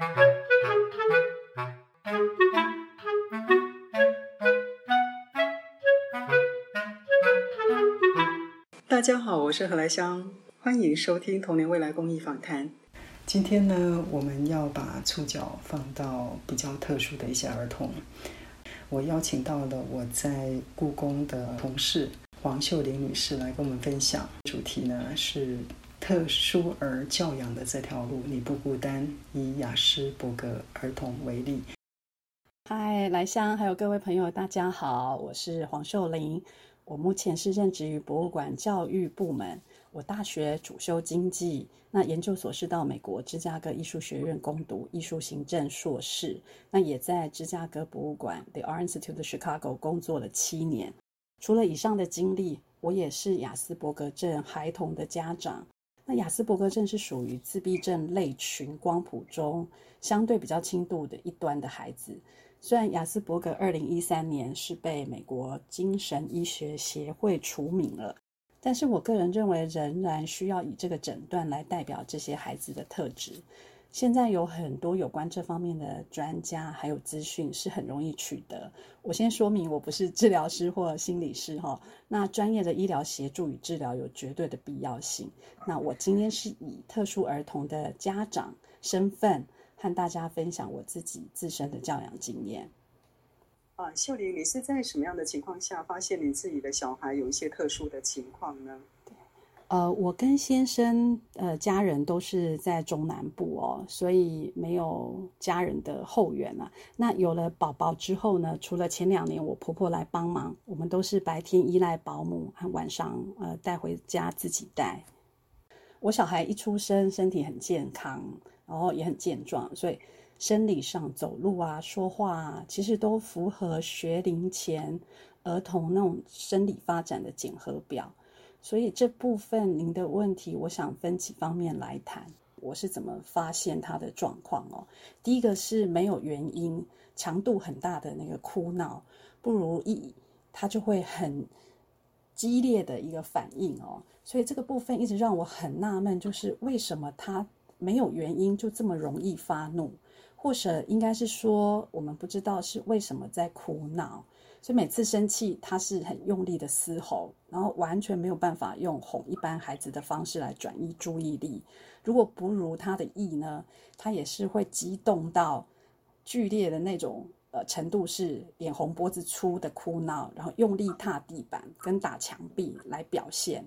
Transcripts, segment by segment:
大家好，我是何来香，欢迎收听童年未来公益访谈。今天呢，我们要把触角放到比较特殊的一些儿童。我邀请到了我在故宫的同事黄秀玲女士来跟我们分享，主题呢是特殊儿教养的这条路，你不孤单。以雅斯伯格儿童为例。嗨，来香，还有各位朋友，大家好，我是黄秀玲。我目前是任职于博物馆教育部门。我大学主修经济，那研究所是到美国芝加哥艺术学院攻读艺术行政硕士。那也在芝加哥博物馆 The Art Institute of Chicago 工作了七年。除了以上的经历，我也是雅斯伯格症孩童的家长。那雅斯伯格症是属于自闭症类群光谱中相对比较轻度的一端的孩子。虽然雅斯伯格二零一三年是被美国精神医学协会除名了，但是我个人认为仍然需要以这个诊断来代表这些孩子的特质。现在有很多有关这方面的专家还有资讯是很容易取得。我先说明，我不是治疗师或心理师哈。那专业的医疗协助与治疗有绝对的必要性。那我今天是以特殊儿童的家长身份。和大家分享我自己自身的教养经验。啊，秀玲，你是在什么样的情况下发现你自己的小孩有一些特殊的情况呢？呃，我跟先生呃家人都是在中南部哦，所以没有家人的后援啊。那有了宝宝之后呢，除了前两年我婆婆来帮忙，我们都是白天依赖保姆，和晚上呃带回家自己带。我小孩一出生身体很健康。然后也很健壮，所以生理上走路啊、说话啊，其实都符合学龄前儿童那种生理发展的检核表。所以这部分您的问题，我想分几方面来谈。我是怎么发现他的状况哦？第一个是没有原因、强度很大的那个哭闹，不如意，他就会很激烈的一个反应哦。所以这个部分一直让我很纳闷，就是为什么他。没有原因就这么容易发怒，或者应该是说我们不知道是为什么在哭闹，所以每次生气他是很用力的嘶吼，然后完全没有办法用哄一般孩子的方式来转移注意力。如果不如他的意呢，他也是会激动到剧烈的那种呃程度，是脸红脖子粗的哭闹，然后用力踏地板跟打墙壁来表现。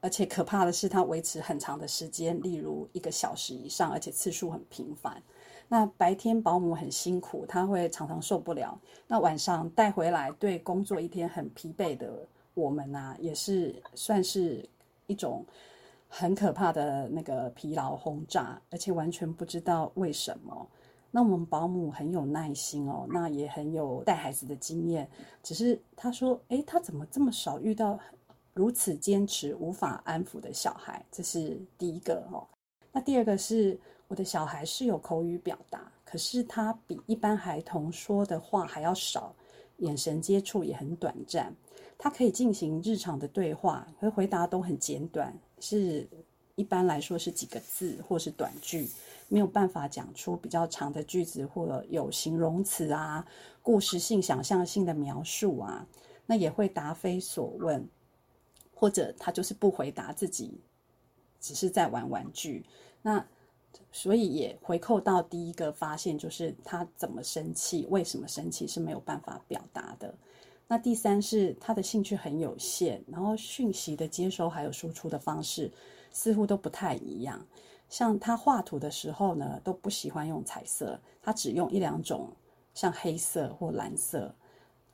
而且可怕的是，他维持很长的时间，例如一个小时以上，而且次数很频繁。那白天保姆很辛苦，他会常常受不了。那晚上带回来，对工作一天很疲惫的我们啊，也是算是一种很可怕的那个疲劳轰炸，而且完全不知道为什么。那我们保姆很有耐心哦，那也很有带孩子的经验，只是他说，诶，他怎么这么少遇到？如此坚持无法安抚的小孩，这是第一个哦。那第二个是我的小孩是有口语表达，可是他比一般孩童说的话还要少，眼神接触也很短暂。他可以进行日常的对话，可回答都很简短，是一般来说是几个字或是短句，没有办法讲出比较长的句子或有形容词啊、故事性、想象性的描述啊。那也会答非所问。或者他就是不回答自己，只是在玩玩具。那所以也回扣到第一个发现，就是他怎么生气，为什么生气是没有办法表达的。那第三是他的兴趣很有限，然后讯息的接收还有输出的方式似乎都不太一样。像他画图的时候呢，都不喜欢用彩色，他只用一两种，像黑色或蓝色。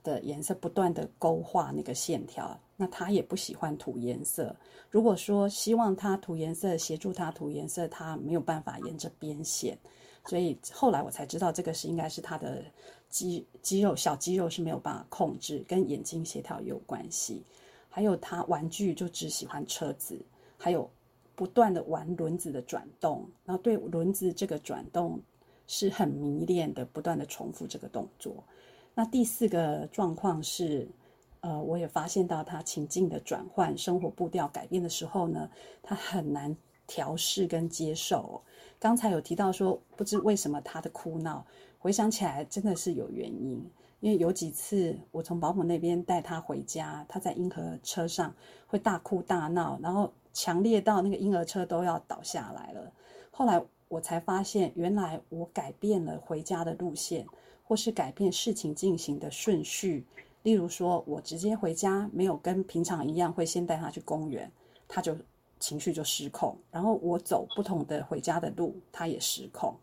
的颜色不断的勾画那个线条，那他也不喜欢涂颜色。如果说希望他涂颜色，协助他涂颜色，他没有办法沿着边线。所以后来我才知道，这个是应该是他的肌肌肉小肌肉是没有办法控制，跟眼睛协调有关系。还有他玩具就只喜欢车子，还有不断的玩轮子的转动，然后对轮子这个转动是很迷恋的，不断的重复这个动作。那第四个状况是，呃，我也发现到他情境的转换、生活步调改变的时候呢，他很难调试跟接受。刚才有提到说，不知为什么他的哭闹，回想起来真的是有原因。因为有几次我从保姆那边带他回家，他在婴儿车上会大哭大闹，然后强烈到那个婴儿车都要倒下来了。后来我才发现，原来我改变了回家的路线，或是改变事情进行的顺序。例如说，我直接回家，没有跟平常一样会先带他去公园，他就情绪就失控。然后我走不同的回家的路，他也失控。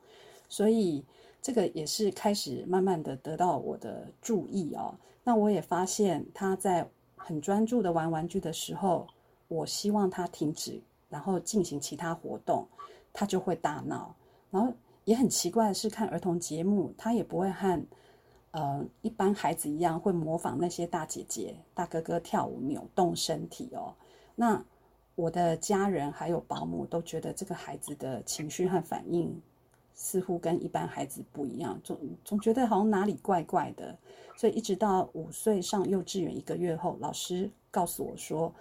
所以这个也是开始慢慢的得到我的注意哦。那我也发现他在很专注的玩玩具的时候，我希望他停止，然后进行其他活动，他就会大闹。然后也很奇怪的是，看儿童节目，他也不会和。呃，一般孩子一样会模仿那些大姐姐、大哥哥跳舞、扭动身体哦。那我的家人还有保姆都觉得这个孩子的情绪和反应似乎跟一般孩子不一样，总总觉得好像哪里怪怪的。所以一直到五岁上幼稚园一个月后，老师告诉我说。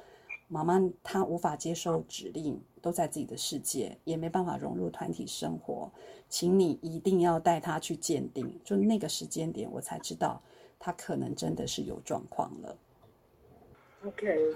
妈妈她无法接受指令，都在自己的世界，也没办法融入团体生活。请你一定要带他去鉴定。就那个时间点，我才知道他可能真的是有状况了。OK，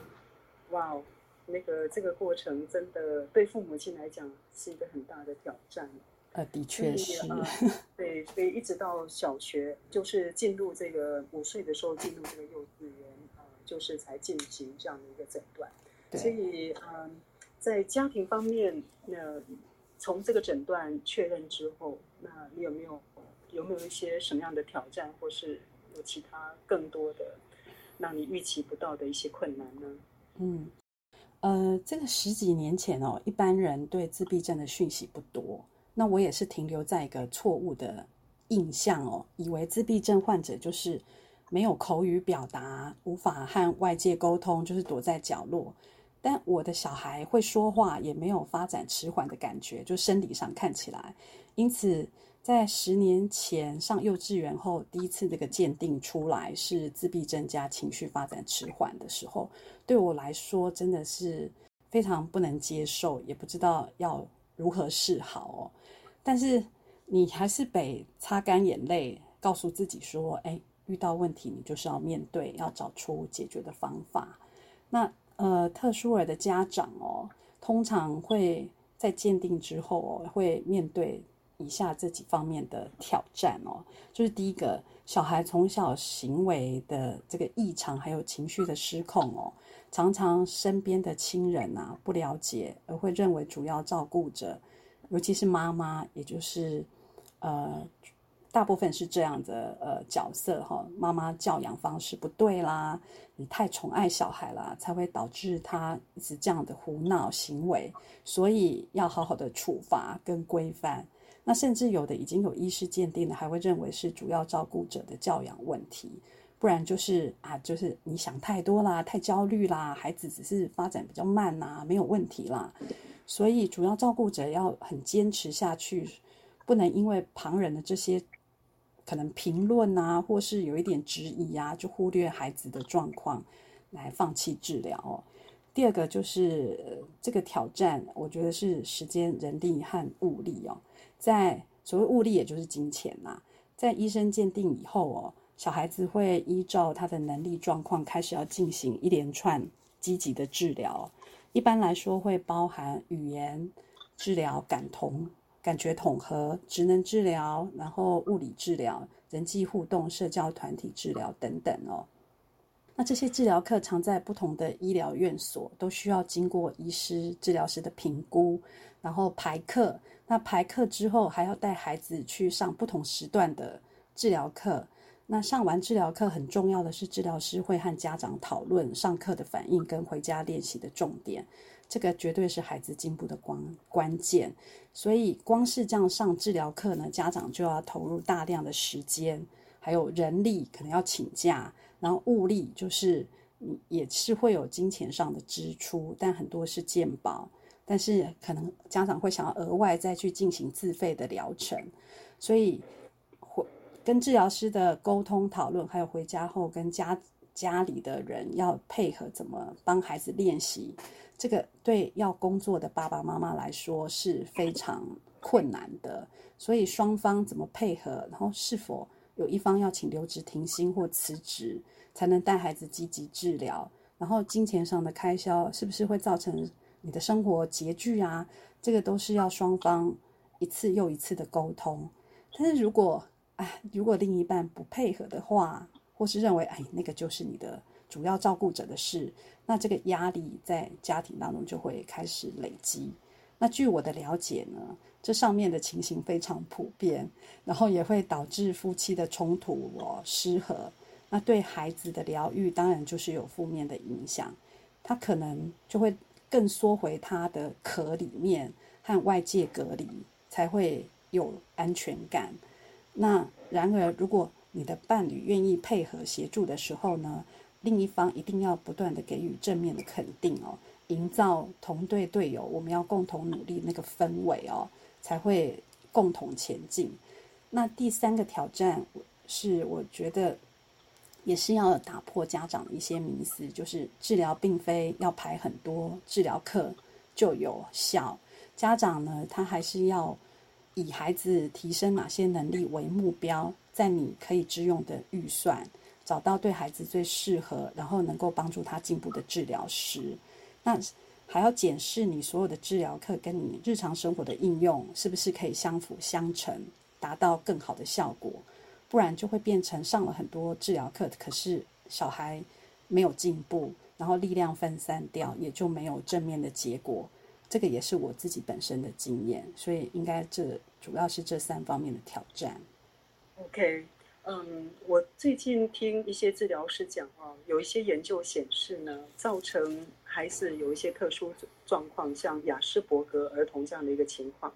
哇哦，那个这个过程真的对父母亲来讲是一个很大的挑战。呃，的确是。对，所以一直到小学，就是进入这个五岁的时候进入这个幼稚园啊，就是才进行这样的一个诊断。所以，嗯，在家庭方面，那从这个诊断确认之后，那你有没有有没有一些什么样的挑战，或是有其他更多的让你预期不到的一些困难呢？嗯，呃，这个十几年前哦，一般人对自闭症的讯息不多，那我也是停留在一个错误的印象哦，以为自闭症患者就是没有口语表达，无法和外界沟通，就是躲在角落。但我的小孩会说话，也没有发展迟缓的感觉，就生理上看起来。因此，在十年前上幼稚园后，第一次这个鉴定出来是自闭症加情绪发展迟缓的时候，对我来说真的是非常不能接受，也不知道要如何是好哦。但是你还是得擦干眼泪，告诉自己说：“哎，遇到问题你就是要面对，要找出解决的方法。”那。呃，特殊儿的家长哦，通常会在鉴定之后哦，会面对以下这几方面的挑战哦。就是第一个，小孩从小行为的这个异常，还有情绪的失控哦，常常身边的亲人啊不了解，而会认为主要照顾者，尤其是妈妈，也就是呃。大部分是这样的，呃，角色哈，妈妈教养方式不对啦，你太宠爱小孩啦，才会导致他一直这样的胡闹行为，所以要好好的处罚跟规范。那甚至有的已经有医师鉴定了，还会认为是主要照顾者的教养问题，不然就是啊，就是你想太多啦，太焦虑啦，孩子只是发展比较慢呐，没有问题啦。所以主要照顾者要很坚持下去，不能因为旁人的这些。可能评论啊，或是有一点质疑啊，就忽略孩子的状况，来放弃治疗。第二个就是这个挑战，我觉得是时间、人力和物力哦。在所谓物力，也就是金钱呐。在医生鉴定以后哦，小孩子会依照他的能力状况，开始要进行一连串积极的治疗。一般来说，会包含语言治疗、感同。感觉统合、职能治疗，然后物理治疗、人际互动、社交团体治疗等等哦。那这些治疗课常在不同的医疗院所，都需要经过医师、治疗师的评估，然后排课。那排课之后，还要带孩子去上不同时段的治疗课。那上完治疗课，很重要的是，治疗师会和家长讨论上课的反应跟回家练习的重点。这个绝对是孩子进步的关关键，所以光是这样上治疗课呢，家长就要投入大量的时间，还有人力，可能要请假，然后物力就是也是会有金钱上的支出，但很多是健保，但是可能家长会想要额外再去进行自费的疗程，所以回跟治疗师的沟通讨论，还有回家后跟家家里的人要配合怎么帮孩子练习。这个对要工作的爸爸妈妈来说是非常困难的。所以双方怎么配合，然后是否有一方要请留职停薪或辞职，才能带孩子积极治疗？然后金钱上的开销是不是会造成你的生活拮据啊？这个都是要双方一次又一次的沟通。但是如果哎，如果另一半不配合的话，或是认为哎那个就是你的主要照顾者的事，那这个压力在家庭当中就会开始累积。那据我的了解呢，这上面的情形非常普遍，然后也会导致夫妻的冲突哦失和。那对孩子的疗愈，当然就是有负面的影响，他可能就会更缩回他的壳里面，和外界隔离，才会有安全感。那然而，如果你的伴侣愿意配合协助的时候呢，另一方一定要不断的给予正面的肯定哦，营造同队队友，我们要共同努力那个氛围哦，才会共同前进。那第三个挑战是，我觉得。也是要打破家长的一些迷思，就是治疗并非要排很多治疗课就有效。家长呢，他还是要以孩子提升哪些能力为目标，在你可以支用的预算，找到对孩子最适合，然后能够帮助他进步的治疗师。那还要检视你所有的治疗课跟你日常生活的应用是不是可以相辅相成，达到更好的效果。不然就会变成上了很多治疗课，可是小孩没有进步，然后力量分散掉，也就没有正面的结果。这个也是我自己本身的经验，所以应该这主要是这三方面的挑战。OK，嗯，我最近听一些治疗师讲啊，有一些研究显示呢，造成孩子有一些特殊状况，像雅斯伯格儿童这样的一个情况，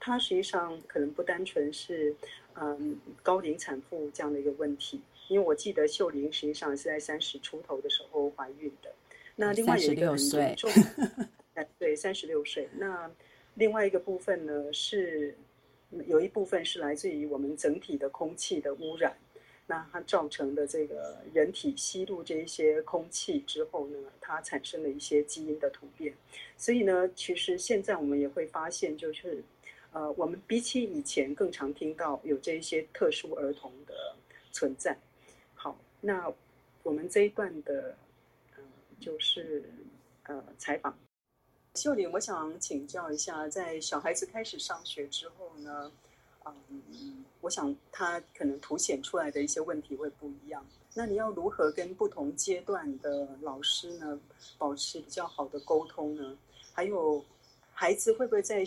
它实际上可能不单纯是。嗯，高龄产妇这样的一个问题，因为我记得秀玲实际上是在三十出头的时候怀孕的。那另外有一个很严重，对，三十六岁。那另外一个部分呢，是有一部分是来自于我们整体的空气的污染，那它造成的这个人体吸入这一些空气之后呢，它产生了一些基因的突变。所以呢，其实现在我们也会发现，就是。呃，我们比起以前更常听到有这一些特殊儿童的存在。好，那我们这一段的，呃，就是呃采访秀玲，我想请教一下，在小孩子开始上学之后呢，嗯，我想他可能凸显出来的一些问题会不一样。那你要如何跟不同阶段的老师呢保持比较好的沟通呢？还有孩子会不会在？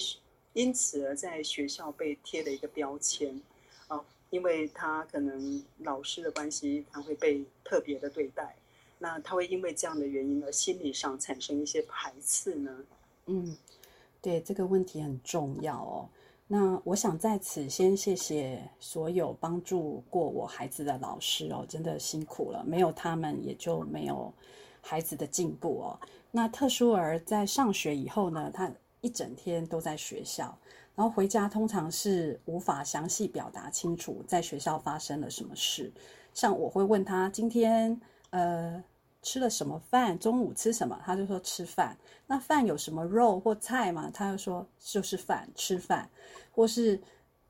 因此而在学校被贴了一个标签，啊，因为他可能老师的关系，他会被特别的对待，那他会因为这样的原因而心理上产生一些排斥呢？嗯，对，这个问题很重要哦。那我想在此先谢谢所有帮助过我孩子的老师哦，真的辛苦了，没有他们也就没有孩子的进步哦。那特殊儿在上学以后呢，他。一整天都在学校，然后回家通常是无法详细表达清楚在学校发生了什么事。像我会问他今天呃吃了什么饭，中午吃什么，他就说吃饭。那饭有什么肉或菜吗？他就说就是饭，吃饭。或是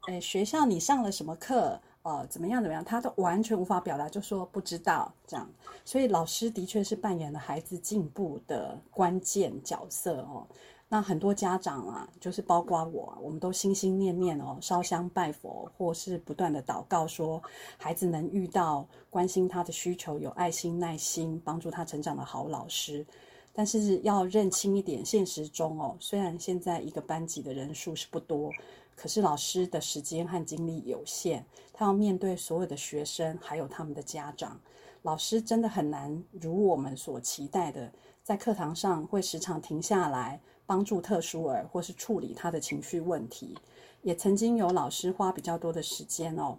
诶学校你上了什么课？哦怎么样怎么样？他都完全无法表达，就说不知道这样。所以老师的确是扮演了孩子进步的关键角色哦。那很多家长啊，就是包括我，我们都心心念念哦，烧香拜佛，或是不断的祷告，说孩子能遇到关心他的需求、有爱心、耐心、帮助他成长的好老师。但是要认清一点，现实中哦，虽然现在一个班级的人数是不多，可是老师的时间和精力有限，他要面对所有的学生，还有他们的家长，老师真的很难如我们所期待的，在课堂上会时常停下来。帮助特殊儿，或是处理他的情绪问题，也曾经有老师花比较多的时间哦，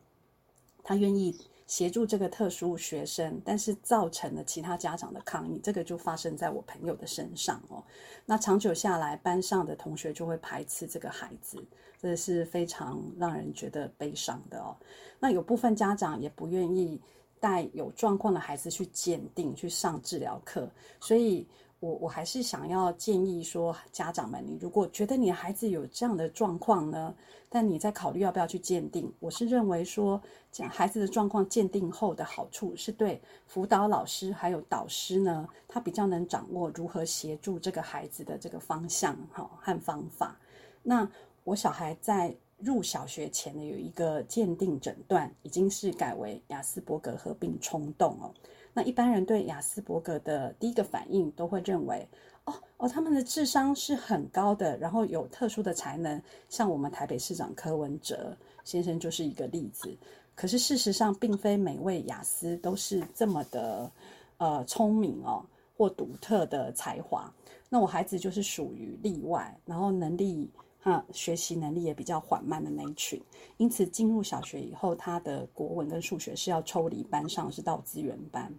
他愿意协助这个特殊学生，但是造成了其他家长的抗议，这个就发生在我朋友的身上哦。那长久下来，班上的同学就会排斥这个孩子，这是非常让人觉得悲伤的哦。那有部分家长也不愿意带有状况的孩子去鉴定、去上治疗课，所以。我我还是想要建议说，家长们，你如果觉得你的孩子有这样的状况呢，但你在考虑要不要去鉴定，我是认为说，讲孩子的状况鉴定后的好处是对辅导老师还有导师呢，他比较能掌握如何协助这个孩子的这个方向哈和方法。那我小孩在入小学前呢，有一个鉴定诊断，已经是改为雅斯伯格合并冲动哦。那一般人对雅斯伯格的第一个反应都会认为，哦哦，他们的智商是很高的，然后有特殊的才能，像我们台北市长柯文哲先生就是一个例子。可是事实上，并非每位雅思都是这么的呃聪明哦，或独特的才华。那我孩子就是属于例外，然后能力哈学习能力也比较缓慢的那一群，因此进入小学以后，他的国文跟数学是要抽离班上，是到资源班。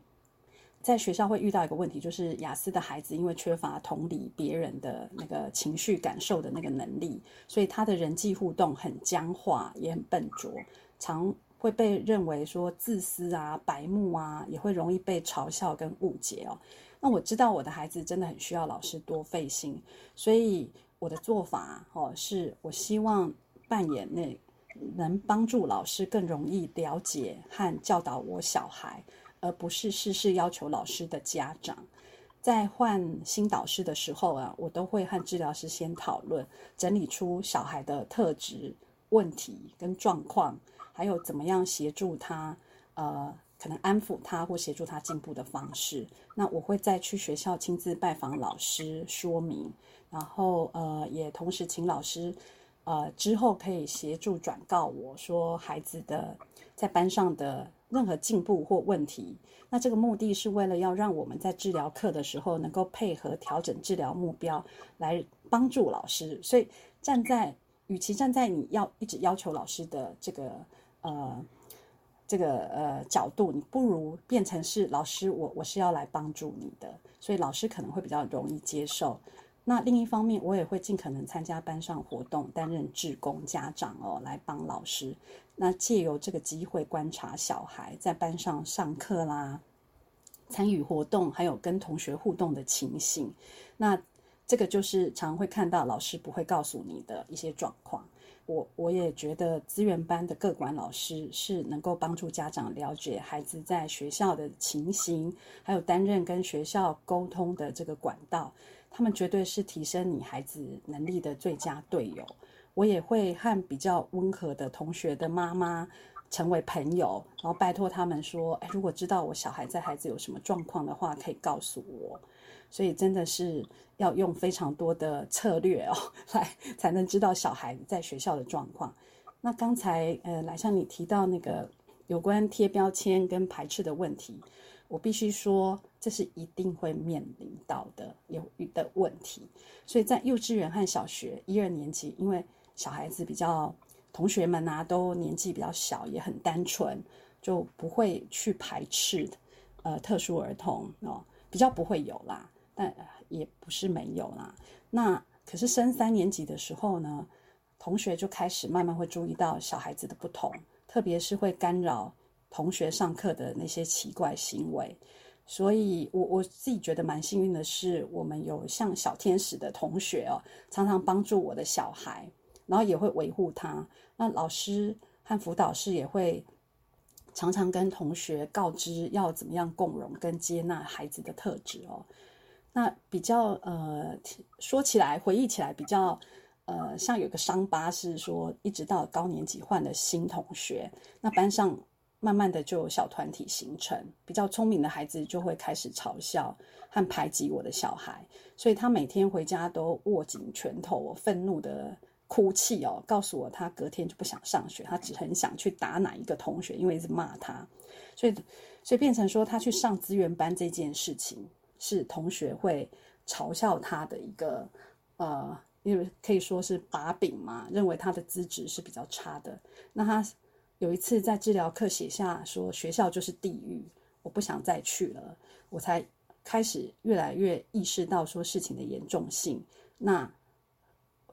在学校会遇到一个问题，就是雅思的孩子因为缺乏同理别人的那个情绪感受的那个能力，所以他的人际互动很僵化，也很笨拙，常会被认为说自私啊、白目啊，也会容易被嘲笑跟误解哦。那我知道我的孩子真的很需要老师多费心，所以我的做法哦，是我希望扮演那能帮助老师更容易了解和教导我小孩。而不是事事要求老师的家长，在换新导师的时候啊，我都会和治疗师先讨论，整理出小孩的特质、问题跟状况，还有怎么样协助他，呃，可能安抚他或协助他进步的方式。那我会再去学校亲自拜访老师说明，然后呃，也同时请老师，呃，之后可以协助转告我说孩子的在班上的。任何进步或问题，那这个目的是为了要让我们在治疗课的时候能够配合调整治疗目标，来帮助老师。所以站在，与其站在你要一直要求老师的这个呃这个呃角度，你不如变成是老师，我我是要来帮助你的，所以老师可能会比较容易接受。那另一方面，我也会尽可能参加班上活动，担任志工家长哦，来帮老师。那借由这个机会观察小孩在班上上课啦、参与活动，还有跟同学互动的情形。那这个就是常会看到老师不会告诉你的一些状况。我我也觉得资源班的各管老师是能够帮助家长了解孩子在学校的情形，还有担任跟学校沟通的这个管道。他们绝对是提升你孩子能力的最佳队友。我也会和比较温和的同学的妈妈成为朋友，然后拜托他们说：“哎，如果知道我小孩在孩子有什么状况的话，可以告诉我。”所以真的是要用非常多的策略哦，来才能知道小孩在学校的状况。那刚才呃，来向你提到那个有关贴标签跟排斥的问题。我必须说，这是一定会面临到的有的问题。所以在幼稚园和小学一二年级，因为小孩子比较，同学们啊都年纪比较小，也很单纯，就不会去排斥，呃，特殊儿童哦，比较不会有啦，但也不是没有啦。那可是升三年级的时候呢，同学就开始慢慢会注意到小孩子的不同，特别是会干扰。同学上课的那些奇怪行为，所以我我自己觉得蛮幸运的是，我们有像小天使的同学哦，常常帮助我的小孩，然后也会维护他。那老师和辅导师也会常常跟同学告知要怎么样共融跟接纳孩子的特质哦。那比较呃说起来回忆起来比较呃像有个伤疤是说，一直到高年级换了新同学，那班上。慢慢的就有小团体形成，比较聪明的孩子就会开始嘲笑和排挤我的小孩，所以他每天回家都握紧拳头，愤怒的哭泣哦，告诉我他隔天就不想上学，他只很想去打哪一个同学，因为一直骂他，所以所以变成说他去上资源班这件事情是同学会嘲笑他的一个呃，因为可以说是把柄嘛，认为他的资质是比较差的，那他。有一次在治疗课写下说学校就是地狱，我不想再去了，我才开始越来越意识到说事情的严重性。那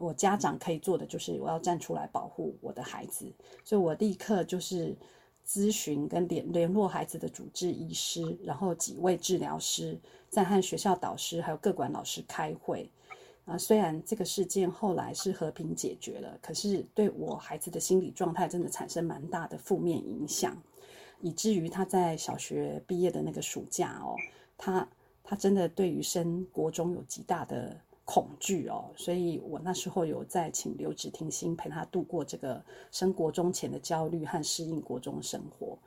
我家长可以做的就是我要站出来保护我的孩子，所以我立刻就是咨询跟联联络孩子的主治医师，然后几位治疗师在和学校导师还有各管老师开会。啊，虽然这个事件后来是和平解决了，可是对我孩子的心理状态真的产生蛮大的负面影响，以至于他在小学毕业的那个暑假哦，他他真的对于升国中有极大的恐惧哦，所以我那时候有在请留职停薪陪他度过这个升国中前的焦虑和适应国中生活。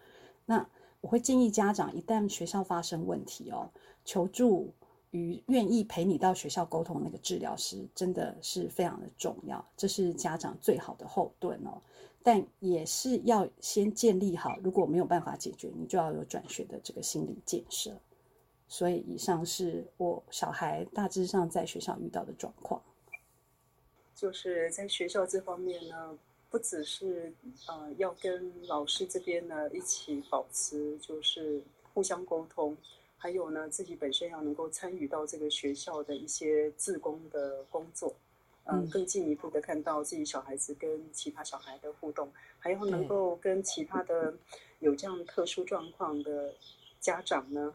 那我会建议家长，一旦学校发生问题哦，求助。于愿意陪你到学校沟通那个治疗师，真的是非常的重要，这是家长最好的后盾哦。但也是要先建立好，如果没有办法解决，你就要有转学的这个心理建设。所以，以上是我小孩大致上在学校遇到的状况。就是在学校这方面呢，不只是呃要跟老师这边呢一起保持，就是互相沟通。还有呢，自己本身要能够参与到这个学校的一些自工的工作，嗯，更进一步的看到自己小孩子跟其他小孩的互动，还要能够跟其他的有这样特殊状况的家长呢，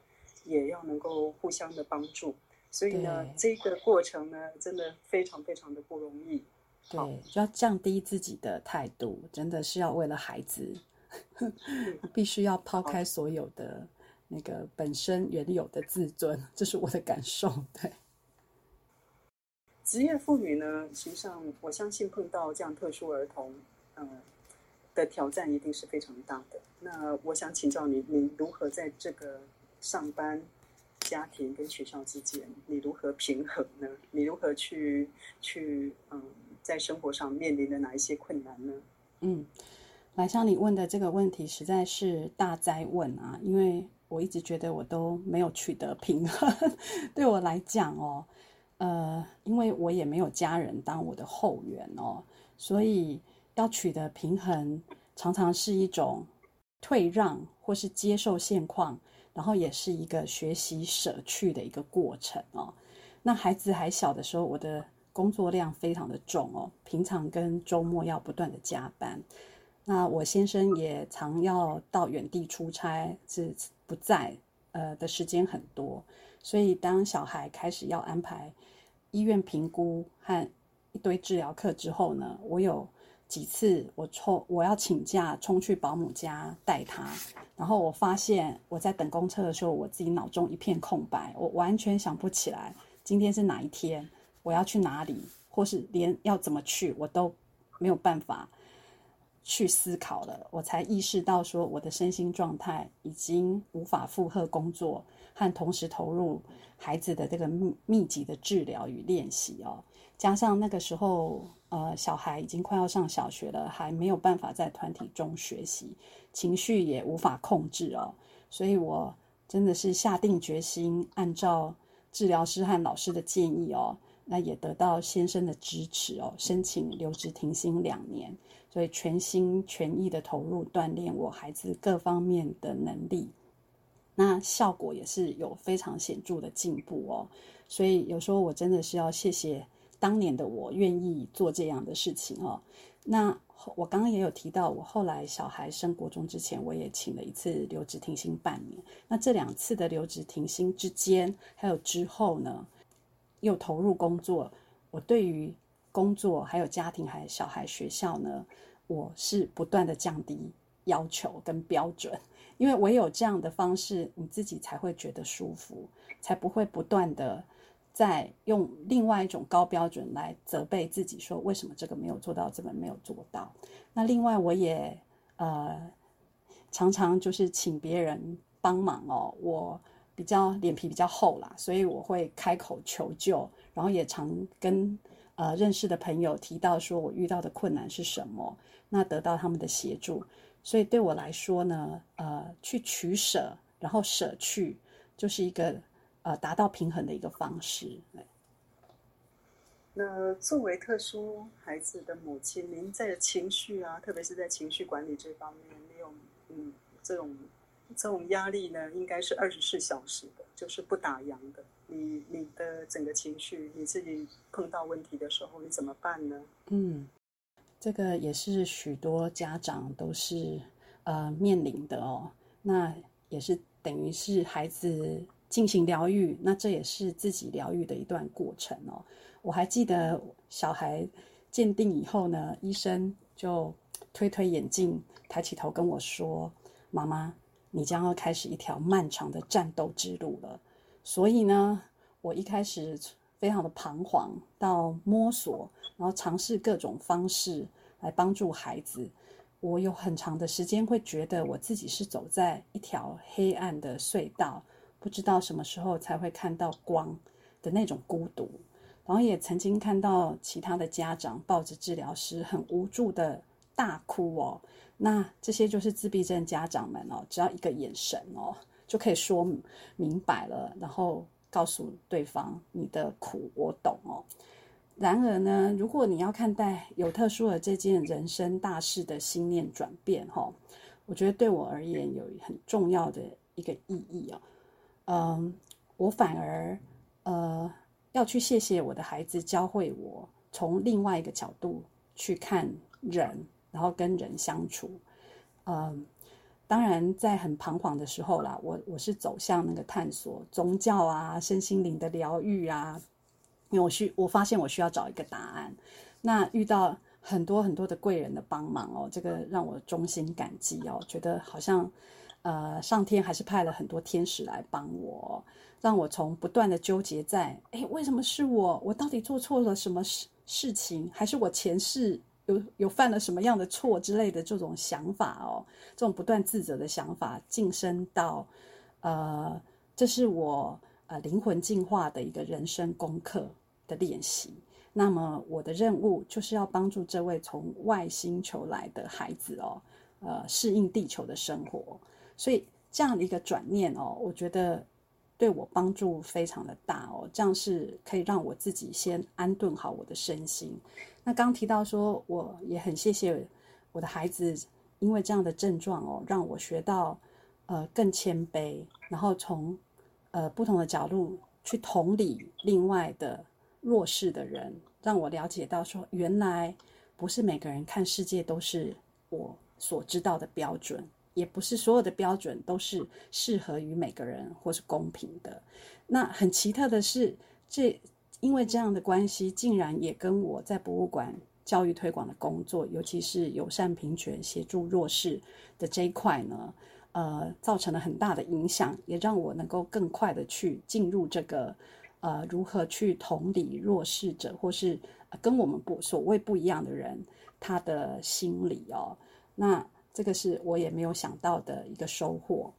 也要能够互相的帮助。所以呢，这个过程呢，真的非常非常的不容易。对，就要降低自己的态度，真的是要为了孩子，必须要抛开所有的。那个本身原有的自尊，这是我的感受。对，职业妇女呢，实际上我相信碰到这样特殊儿童，嗯，的挑战一定是非常大的。那我想请教你，你如何在这个上班、家庭跟学校之间，你如何平衡呢？你如何去去嗯，在生活上面临的哪一些困难呢？嗯，来像你问的这个问题，实在是大灾问啊，因为。我一直觉得我都没有取得平衡，对我来讲哦，呃，因为我也没有家人当我的后援哦，所以要取得平衡，常常是一种退让或是接受现况，然后也是一个学习舍去的一个过程哦。那孩子还小的时候，我的工作量非常的重哦，平常跟周末要不断的加班。那我先生也常要到远地出差，是不在呃的时间很多，所以当小孩开始要安排医院评估和一堆治疗课之后呢，我有几次我冲我要请假冲去保姆家带他，然后我发现我在等公车的时候，我自己脑中一片空白，我完全想不起来今天是哪一天，我要去哪里，或是连要怎么去我都没有办法。去思考了，我才意识到说我的身心状态已经无法负荷工作和同时投入孩子的这个密密集的治疗与练习哦。加上那个时候，呃，小孩已经快要上小学了，还没有办法在团体中学习，情绪也无法控制哦。所以我真的是下定决心，按照治疗师和老师的建议哦，那也得到先生的支持哦，申请留职停薪两年。所以全心全意的投入锻炼我孩子各方面的能力，那效果也是有非常显著的进步哦。所以有时候我真的是要谢谢当年的我愿意做这样的事情哦。那我刚刚也有提到，我后来小孩升国中之前，我也请了一次留职停薪半年。那这两次的留职停薪之间，还有之后呢，又投入工作，我对于。工作还有家庭，还有小孩学校呢，我是不断的降低要求跟标准，因为唯有这样的方式，你自己才会觉得舒服，才不会不断的在用另外一种高标准来责备自己，说为什么这个没有做到，这个没有做到。那另外，我也呃常常就是请别人帮忙哦，我比较脸皮比较厚啦，所以我会开口求救，然后也常跟。呃，认识的朋友提到说，我遇到的困难是什么？那得到他们的协助，所以对我来说呢，呃，去取舍，然后舍去，就是一个呃达到平衡的一个方式。那作为特殊孩子的母亲，您在情绪啊，特别是在情绪管理这方面，你有嗯这种这种压力呢？应该是二十四小时的，就是不打烊的。你你的整个情绪，你自己碰到问题的时候，你怎么办呢？嗯，这个也是许多家长都是呃面临的哦。那也是等于是孩子进行疗愈，那这也是自己疗愈的一段过程哦。我还记得小孩鉴定以后呢，医生就推推眼镜，抬起头跟我说：“妈妈，你将要开始一条漫长的战斗之路了。”所以呢，我一开始非常的彷徨，到摸索，然后尝试各种方式来帮助孩子。我有很长的时间会觉得我自己是走在一条黑暗的隧道，不知道什么时候才会看到光的那种孤独。然后也曾经看到其他的家长抱着治疗师很无助的大哭哦，那这些就是自闭症家长们哦，只要一个眼神哦，就可以说明白了，然后告诉对方你的苦我懂哦。然而呢，如果你要看待有特殊的这件人生大事的心念转变哈，我觉得对我而言有很重要的一个意义哦。嗯，我反而呃。要去谢谢我的孩子，教会我从另外一个角度去看人，然后跟人相处。嗯，当然在很彷徨的时候啦，我我是走向那个探索宗教啊、身心灵的疗愈啊，因为我需我发现我需要找一个答案。那遇到很多很多的贵人的帮忙哦，这个让我衷心感激哦，觉得好像呃上天还是派了很多天使来帮我。让我从不断的纠结在，哎，为什么是我？我到底做错了什么事事情？还是我前世有有犯了什么样的错之类的这种想法哦，这种不断自责的想法晋升到，呃，这是我呃灵魂进化的一个人生功课的练习。那么我的任务就是要帮助这位从外星球来的孩子哦，呃，适应地球的生活。所以这样的一个转念哦，我觉得。对我帮助非常的大哦，这样是可以让我自己先安顿好我的身心。那刚提到说，我也很谢谢我的孩子，因为这样的症状哦，让我学到呃更谦卑，然后从呃不同的角度去同理另外的弱势的人，让我了解到说，原来不是每个人看世界都是我所知道的标准。也不是所有的标准都是适合于每个人或是公平的。那很奇特的是，这因为这样的关系，竟然也跟我在博物馆教育推广的工作，尤其是友善平权、协助弱势的这一块呢，呃，造成了很大的影响，也让我能够更快的去进入这个呃，如何去同理弱势者，或是跟我们不所谓不一样的人，他的心理哦，那。这个是我也没有想到的一个收获。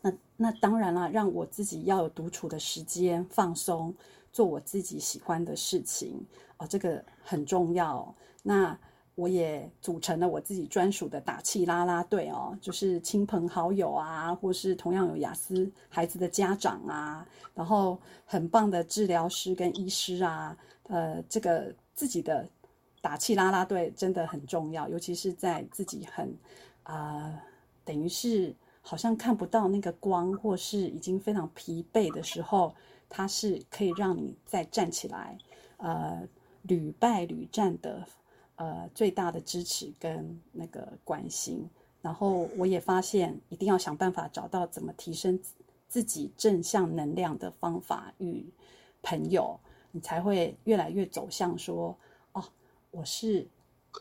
那那当然了，让我自己要有独处的时间，放松，做我自己喜欢的事情哦，这个很重要。那我也组成了我自己专属的打气啦啦队哦，就是亲朋好友啊，或是同样有雅思孩子的家长啊，然后很棒的治疗师跟医师啊，呃，这个自己的。打气拉拉队真的很重要，尤其是在自己很啊，等于是好像看不到那个光，或是已经非常疲惫的时候，它是可以让你再站起来，呃，屡败屡战的呃最大的支持跟那个关心。然后我也发现，一定要想办法找到怎么提升自己正向能量的方法与朋友，你才会越来越走向说。我是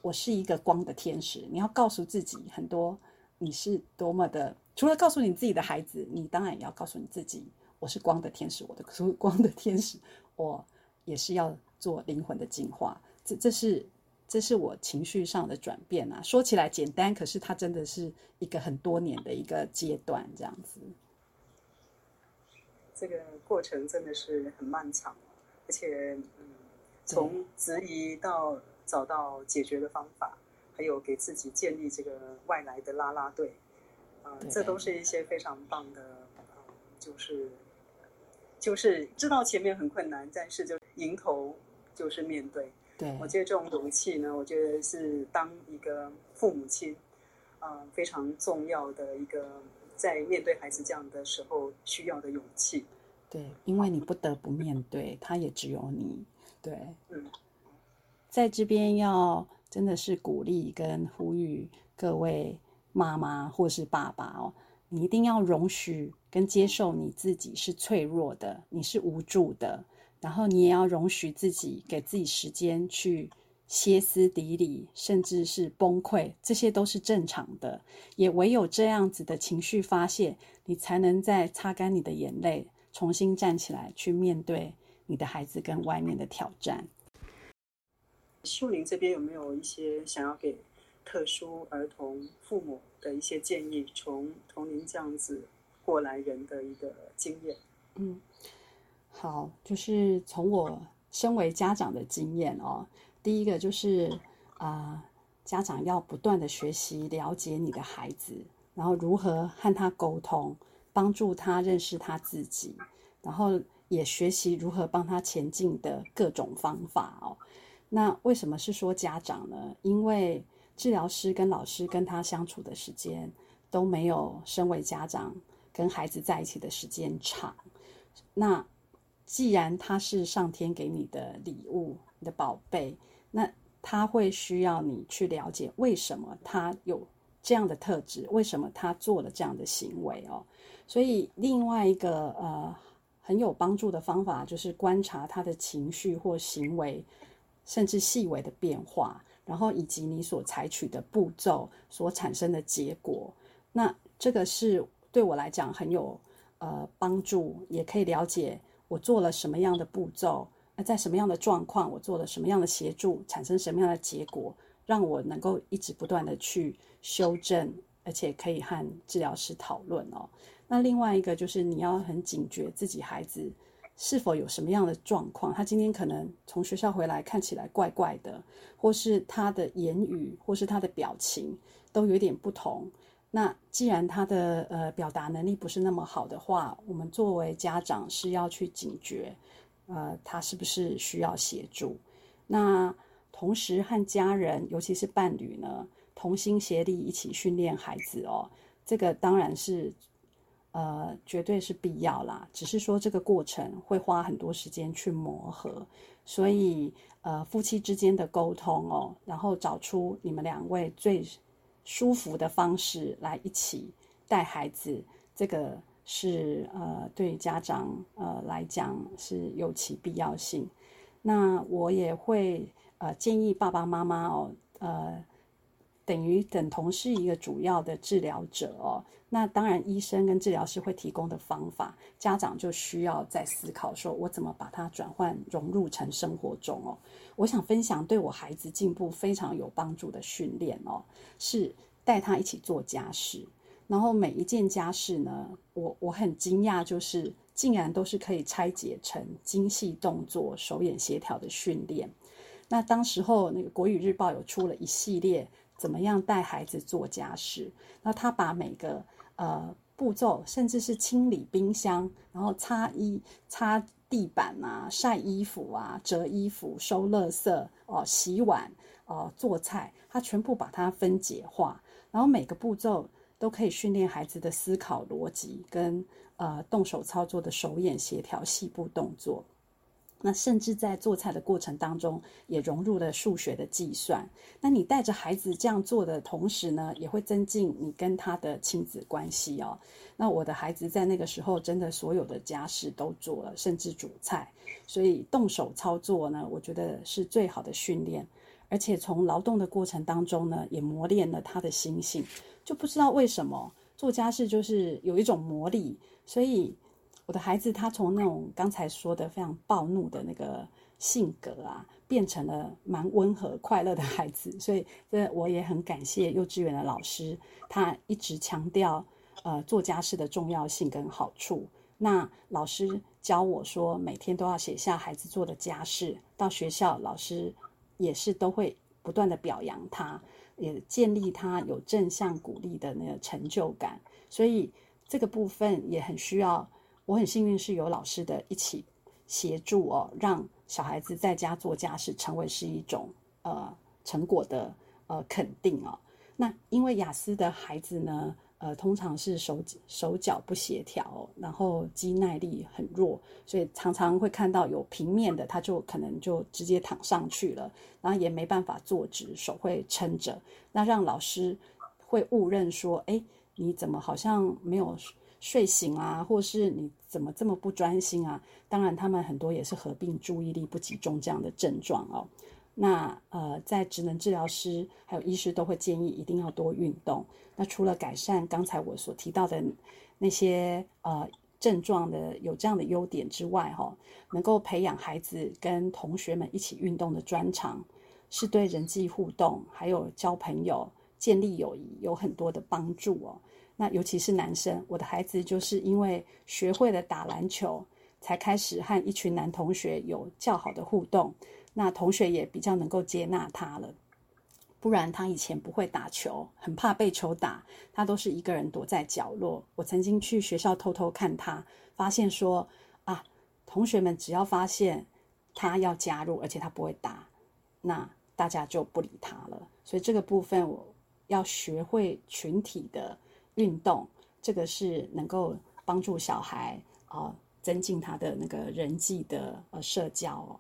我是一个光的天使，你要告诉自己很多，你是多么的。除了告诉你自己的孩子，你当然也要告诉你自己，我是光的天使，我的是光的天使，我也是要做灵魂的进化。这这是这是我情绪上的转变啊！说起来简单，可是它真的是一个很多年的一个阶段，这样子。这个过程真的是很漫长，而且嗯，从质疑到。找到解决的方法，还有给自己建立这个外来的拉拉队，啊，这都是一些非常棒的，就是就是知道前面很困难，但是就迎头就是面对。对，我觉得这种勇气呢，我觉得是当一个父母亲，啊，非常重要的一个在面对孩子这样的时候需要的勇气。对，因为你不得不面对，他也只有你。对，嗯。在这边要真的是鼓励跟呼吁各位妈妈或是爸爸哦，你一定要容许跟接受你自己是脆弱的，你是无助的，然后你也要容许自己给自己时间去歇斯底里，甚至是崩溃，这些都是正常的。也唯有这样子的情绪发泄，你才能再擦干你的眼泪，重新站起来去面对你的孩子跟外面的挑战。秀玲这边有没有一些想要给？特殊儿童父母的一些建议，从从您这样子过来人的一个经验。嗯，好，就是从我身为家长的经验哦。第一个就是啊，家长要不断的学习了解你的孩子，然后如何和他沟通，帮助他认识他自己，然后也学习如何帮他前进的各种方法哦。那为什么是说家长呢？因为治疗师跟老师跟他相处的时间都没有身为家长跟孩子在一起的时间长。那既然他是上天给你的礼物，你的宝贝，那他会需要你去了解为什么他有这样的特质，为什么他做了这样的行为哦。所以另外一个呃很有帮助的方法就是观察他的情绪或行为，甚至细微的变化。然后以及你所采取的步骤所产生的结果，那这个是对我来讲很有呃帮助，也可以了解我做了什么样的步骤，那在什么样的状况，我做了什么样的协助，产生什么样的结果，让我能够一直不断的去修正，而且可以和治疗师讨论哦。那另外一个就是你要很警觉自己孩子。是否有什么样的状况？他今天可能从学校回来看起来怪怪的，或是他的言语，或是他的表情都有点不同。那既然他的呃表达能力不是那么好的话，我们作为家长是要去警觉，呃，他是不是需要协助？那同时和家人，尤其是伴侣呢，同心协力一起训练孩子哦，这个当然是。呃，绝对是必要啦。只是说这个过程会花很多时间去磨合，所以呃，夫妻之间的沟通哦，然后找出你们两位最舒服的方式来一起带孩子，这个是呃，对家长呃来讲是有其必要性。那我也会呃建议爸爸妈妈哦，呃。等于等同是一个主要的治疗者哦。那当然，医生跟治疗师会提供的方法，家长就需要在思考，说我怎么把它转换融入成生活中哦。我想分享对我孩子进步非常有帮助的训练哦，是带他一起做家事。然后每一件家事呢，我我很惊讶，就是竟然都是可以拆解成精细动作、手眼协调的训练。那当时候那个国语日报有出了一系列。怎么样带孩子做家事？那他把每个呃步骤，甚至是清理冰箱，然后擦衣、擦地板啊、晒衣服啊、折衣服、收垃圾哦、洗碗哦、做菜，他全部把它分解化，然后每个步骤都可以训练孩子的思考逻辑跟呃动手操作的手眼协调细部动作。那甚至在做菜的过程当中，也融入了数学的计算。那你带着孩子这样做的同时呢，也会增进你跟他的亲子关系哦。那我的孩子在那个时候真的所有的家事都做了，甚至煮菜。所以动手操作呢，我觉得是最好的训练。而且从劳动的过程当中呢，也磨练了他的心性。就不知道为什么做家事就是有一种魔力，所以。我的孩子，他从那种刚才说的非常暴怒的那个性格啊，变成了蛮温和、快乐的孩子。所以，这我也很感谢幼稚园的老师，他一直强调呃做家事的重要性跟好处。那老师教我说，每天都要写下孩子做的家事，到学校老师也是都会不断的表扬他，也建立他有正向鼓励的那个成就感。所以这个部分也很需要。我很幸运是有老师的一起协助哦，让小孩子在家做家事成为是一种呃成果的呃肯定哦。那因为雅思的孩子呢，呃，通常是手手脚不协调，然后肌耐力很弱，所以常常会看到有平面的，他就可能就直接躺上去了，然后也没办法坐直，手会撑着。那让老师。会误认说，哎，你怎么好像没有睡醒啊，或是你怎么这么不专心啊？当然，他们很多也是合并注意力不集中这样的症状哦。那呃，在职能治疗师还有医师都会建议一定要多运动。那除了改善刚才我所提到的那些呃症状的有这样的优点之外，哈，能够培养孩子跟同学们一起运动的专长，是对人际互动还有交朋友、建立友谊有很多的帮助哦。那尤其是男生，我的孩子就是因为学会了打篮球，才开始和一群男同学有较好的互动。那同学也比较能够接纳他了，不然他以前不会打球，很怕被球打，他都是一个人躲在角落。我曾经去学校偷偷看他，发现说啊，同学们只要发现他要加入，而且他不会打，那大家就不理他了。所以这个部分我要学会群体的运动，这个是能够帮助小孩啊增进他的那个人际的呃社交哦。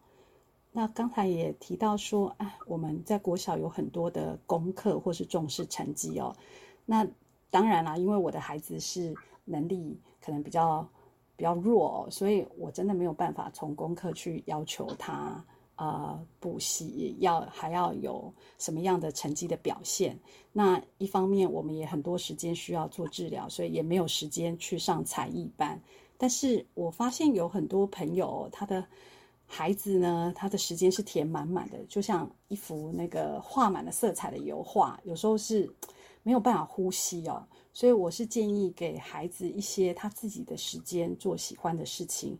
那刚才也提到说，啊，我们在国小有很多的功课或是重视成绩哦。那当然啦，因为我的孩子是能力可能比较比较弱哦，所以我真的没有办法从功课去要求他呃补习要还要有什么样的成绩的表现。那一方面我们也很多时间需要做治疗，所以也没有时间去上才艺班。但是我发现有很多朋友他的。孩子呢，他的时间是填满满的，就像一幅那个画满了色彩的油画，有时候是没有办法呼吸哦。所以我是建议给孩子一些他自己的时间做喜欢的事情，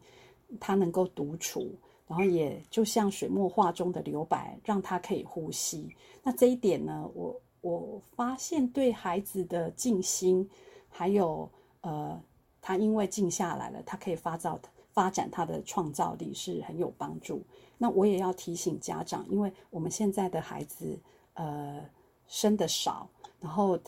他能够独处，然后也就像水墨画中的留白，让他可以呼吸。那这一点呢，我我发现对孩子的静心，还有呃，他因为静下来了，他可以发造的。发展他的创造力是很有帮助。那我也要提醒家长，因为我们现在的孩子，呃，生的少，然后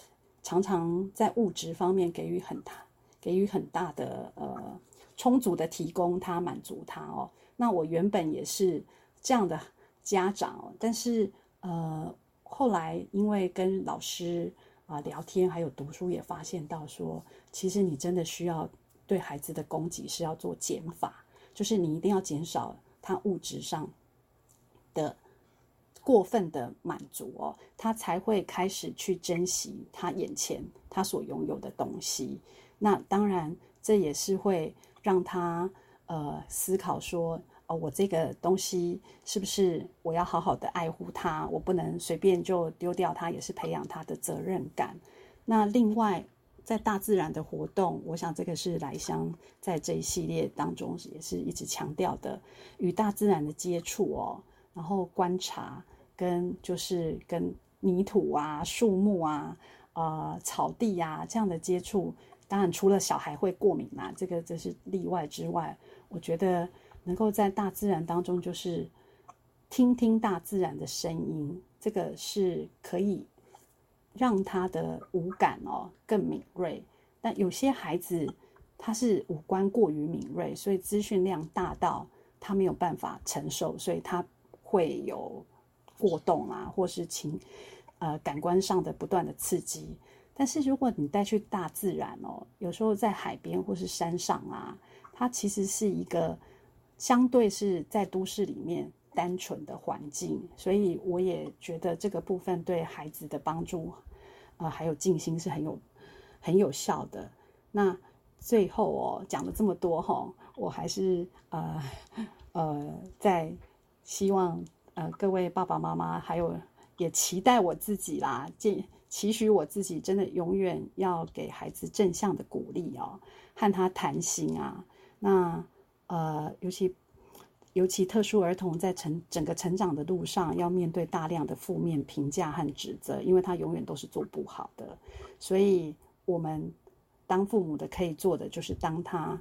常常在物质方面给予很大、给予很大的呃充足的提供，他满足他哦。那我原本也是这样的家长，但是呃后来因为跟老师啊聊天，还有读书，也发现到说，其实你真的需要。对孩子的供给是要做减法，就是你一定要减少他物质上的过分的满足哦，他才会开始去珍惜他眼前他所拥有的东西。那当然，这也是会让他呃思考说，哦，我这个东西是不是我要好好的爱护它，我不能随便就丢掉它，也是培养他的责任感。那另外。在大自然的活动，我想这个是来香在这一系列当中也是一直强调的，与大自然的接触哦，然后观察跟就是跟泥土啊、树木啊、呃草地呀这样的接触，当然除了小孩会过敏嘛，这个这是例外之外，我觉得能够在大自然当中就是听听大自然的声音，这个是可以。让他的五感哦更敏锐，但有些孩子他是五官过于敏锐，所以资讯量大到他没有办法承受，所以他会有过动啊，或是情呃感官上的不断的刺激。但是如果你带去大自然哦，有时候在海边或是山上啊，它其实是一个相对是在都市里面单纯的环境，所以我也觉得这个部分对孩子的帮助。啊，还有静心是很有很有效的。那最后哦，讲了这么多哈，我还是呃呃在希望呃各位爸爸妈妈，还有也期待我自己啦，期期许我自己，真的永远要给孩子正向的鼓励哦，和他谈心啊。那呃，尤其。尤其特殊儿童在成整个成长的路上，要面对大量的负面评价和指责，因为他永远都是做不好的。所以，我们当父母的可以做的，就是当他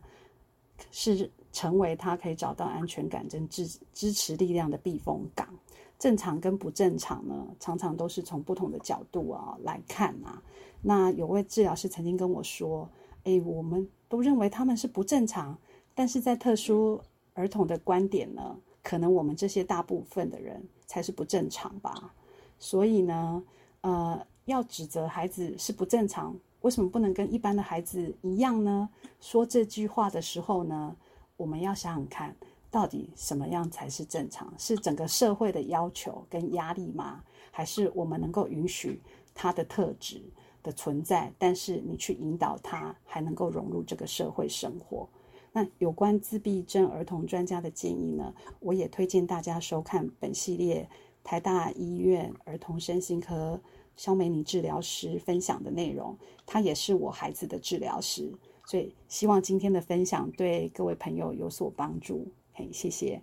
是成为他可以找到安全感跟支支持力量的避风港。正常跟不正常呢，常常都是从不同的角度啊来看啊。那有位治疗师曾经跟我说：“哎，我们都认为他们是不正常，但是在特殊。”儿童的观点呢，可能我们这些大部分的人才是不正常吧。所以呢，呃，要指责孩子是不正常，为什么不能跟一般的孩子一样呢？说这句话的时候呢，我们要想想看，到底什么样才是正常？是整个社会的要求跟压力吗？还是我们能够允许他的特质的存在，但是你去引导他，还能够融入这个社会生活？那有关自闭症儿童专家的建议呢，我也推荐大家收看本系列台大医院儿童身心科肖美妮治疗师分享的内容，他也是我孩子的治疗师，所以希望今天的分享对各位朋友有所帮助。嘿，谢谢。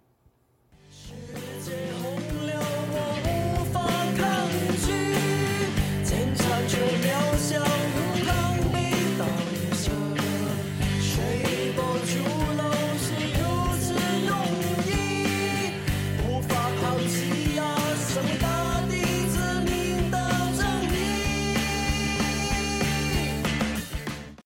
世界洪流，我无法抗拒，坚强却渺小。